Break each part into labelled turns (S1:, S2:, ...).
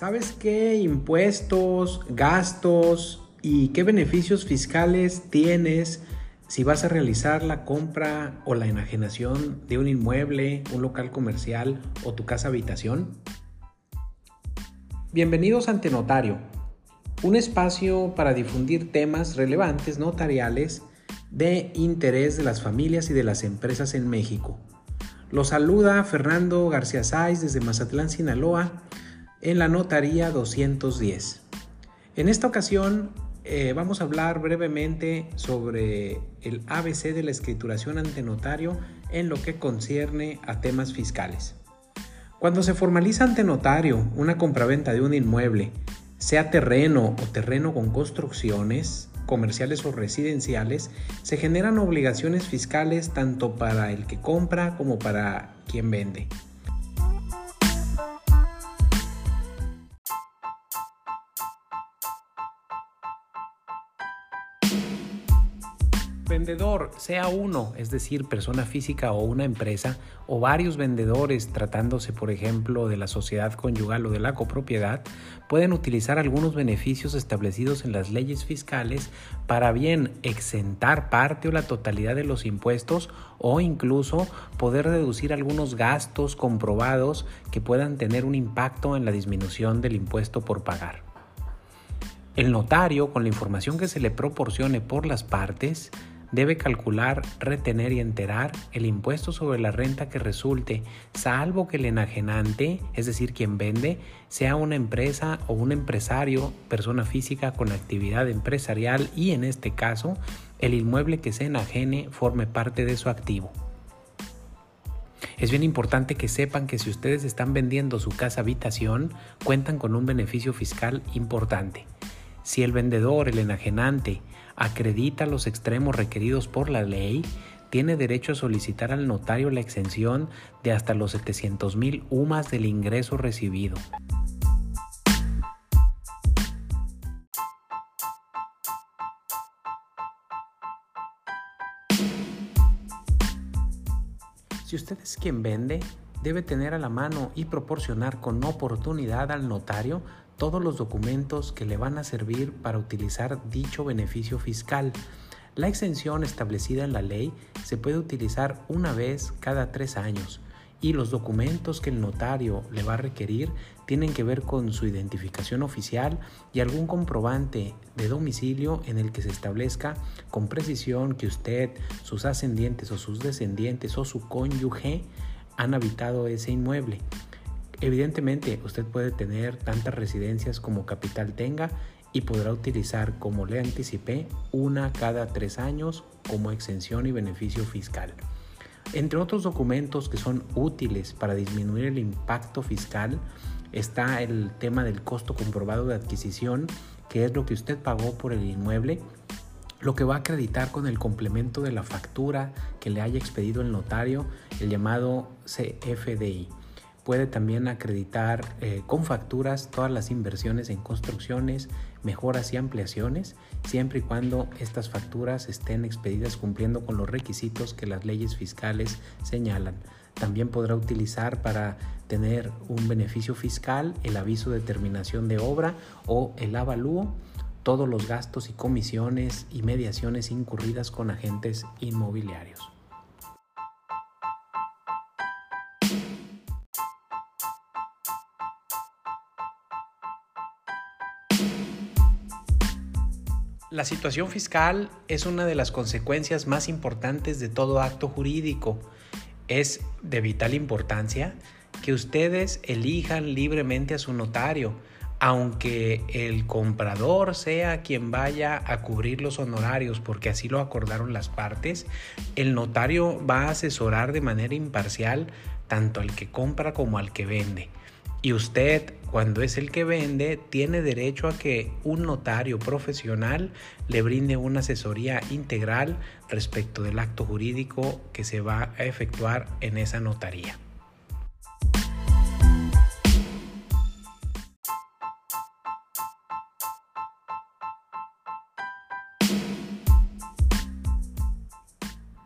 S1: ¿Sabes qué impuestos, gastos y qué beneficios fiscales tienes si vas a realizar la compra o la enajenación de un inmueble, un local comercial o tu casa habitación? Bienvenidos ante Notario, un espacio para difundir temas relevantes notariales de interés de las familias y de las empresas en México. Los saluda Fernando García Sáiz desde Mazatlán, Sinaloa en la notaría 210. En esta ocasión eh, vamos a hablar brevemente sobre el ABC de la escrituración ante notario en lo que concierne a temas fiscales. Cuando se formaliza ante notario una compraventa de un inmueble, sea terreno o terreno con construcciones, comerciales o residenciales, se generan obligaciones fiscales tanto para el que compra como para quien vende. Vendedor, sea uno, es decir, persona física o una empresa, o varios vendedores, tratándose por ejemplo de la sociedad conyugal o de la copropiedad, pueden utilizar algunos beneficios establecidos en las leyes fiscales para bien exentar parte o la totalidad de los impuestos o incluso poder reducir algunos gastos comprobados que puedan tener un impacto en la disminución del impuesto por pagar. El notario, con la información que se le proporcione por las partes, debe calcular, retener y enterar el impuesto sobre la renta que resulte, salvo que el enajenante, es decir, quien vende, sea una empresa o un empresario, persona física con actividad empresarial y en este caso, el inmueble que se enajene forme parte de su activo. Es bien importante que sepan que si ustedes están vendiendo su casa habitación, cuentan con un beneficio fiscal importante. Si el vendedor, el enajenante, acredita los extremos requeridos por la ley, tiene derecho a solicitar al notario la exención de hasta los 700 mil UMAS del ingreso recibido. Si usted es quien vende, debe tener a la mano y proporcionar con oportunidad al notario todos los documentos que le van a servir para utilizar dicho beneficio fiscal. La exención establecida en la ley se puede utilizar una vez cada tres años y los documentos que el notario le va a requerir tienen que ver con su identificación oficial y algún comprobante de domicilio en el que se establezca con precisión que usted, sus ascendientes o sus descendientes o su cónyuge han habitado ese inmueble. Evidentemente, usted puede tener tantas residencias como capital tenga y podrá utilizar, como le anticipé, una cada tres años como exención y beneficio fiscal. Entre otros documentos que son útiles para disminuir el impacto fiscal está el tema del costo comprobado de adquisición, que es lo que usted pagó por el inmueble, lo que va a acreditar con el complemento de la factura que le haya expedido el notario, el llamado CFDI. Puede también acreditar eh, con facturas todas las inversiones en construcciones, mejoras y ampliaciones, siempre y cuando estas facturas estén expedidas cumpliendo con los requisitos que las leyes fiscales señalan. También podrá utilizar para tener un beneficio fiscal el aviso de terminación de obra o el avalúo, todos los gastos y comisiones y mediaciones incurridas con agentes inmobiliarios. La situación fiscal es una de las consecuencias más importantes de todo acto jurídico. Es de vital importancia que ustedes elijan libremente a su notario, aunque el comprador sea quien vaya a cubrir los honorarios, porque así lo acordaron las partes, el notario va a asesorar de manera imparcial tanto al que compra como al que vende. Y usted, cuando es el que vende, tiene derecho a que un notario profesional le brinde una asesoría integral respecto del acto jurídico que se va a efectuar en esa notaría.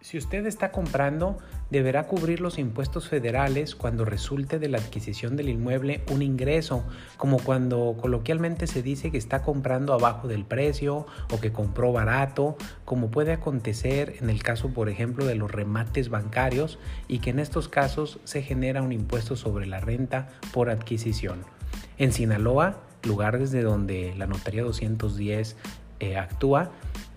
S1: Si usted está comprando, deberá cubrir los impuestos federales cuando resulte de la adquisición del inmueble un ingreso, como cuando coloquialmente se dice que está comprando abajo del precio o que compró barato, como puede acontecer en el caso, por ejemplo, de los remates bancarios y que en estos casos se genera un impuesto sobre la renta por adquisición. En Sinaloa, lugar desde donde la Notaría 210 eh, actúa,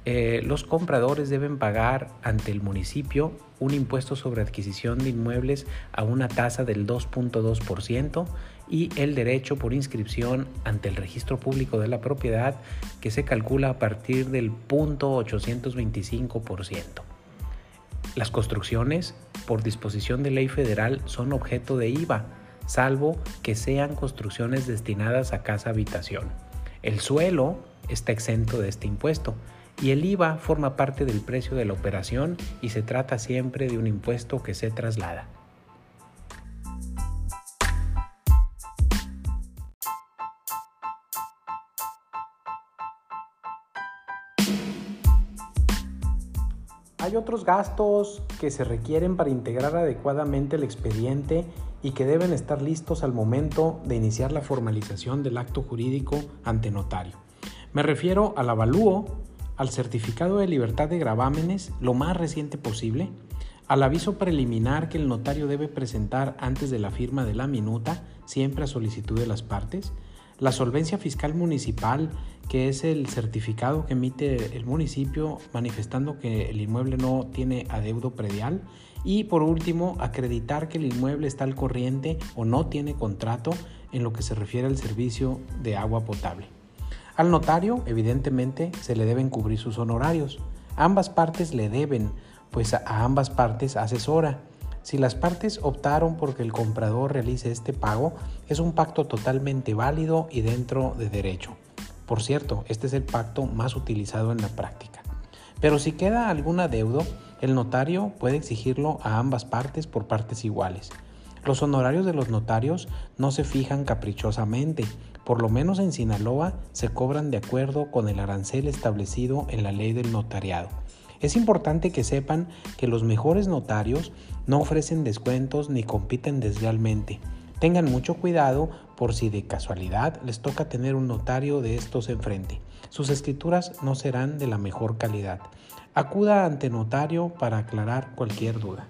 S1: eh, los compradores deben pagar ante el municipio un impuesto sobre adquisición de inmuebles a una tasa del 2.2% y el derecho por inscripción ante el registro público de la propiedad que se calcula a partir del 0.825%. Las construcciones, por disposición de ley federal, son objeto de IVA, salvo que sean construcciones destinadas a casa habitación. El suelo está exento de este impuesto y el IVA forma parte del precio de la operación y se trata siempre de un impuesto que se traslada. Hay otros gastos que se requieren para integrar adecuadamente el expediente y que deben estar listos al momento de iniciar la formalización del acto jurídico ante notario. Me refiero al avalúo, al certificado de libertad de gravámenes lo más reciente posible, al aviso preliminar que el notario debe presentar antes de la firma de la minuta, siempre a solicitud de las partes, la solvencia fiscal municipal, que es el certificado que emite el municipio manifestando que el inmueble no tiene adeudo predial, y por último, acreditar que el inmueble está al corriente o no tiene contrato en lo que se refiere al servicio de agua potable. Al notario, evidentemente, se le deben cubrir sus honorarios. Ambas partes le deben, pues a ambas partes asesora. Si las partes optaron por que el comprador realice este pago, es un pacto totalmente válido y dentro de derecho. Por cierto, este es el pacto más utilizado en la práctica. Pero si queda algún adeudo, el notario puede exigirlo a ambas partes por partes iguales. Los honorarios de los notarios no se fijan caprichosamente, por lo menos en Sinaloa se cobran de acuerdo con el arancel establecido en la ley del notariado. Es importante que sepan que los mejores notarios no ofrecen descuentos ni compiten deslealmente. Tengan mucho cuidado por si de casualidad les toca tener un notario de estos enfrente. Sus escrituras no serán de la mejor calidad. Acuda ante notario para aclarar cualquier duda.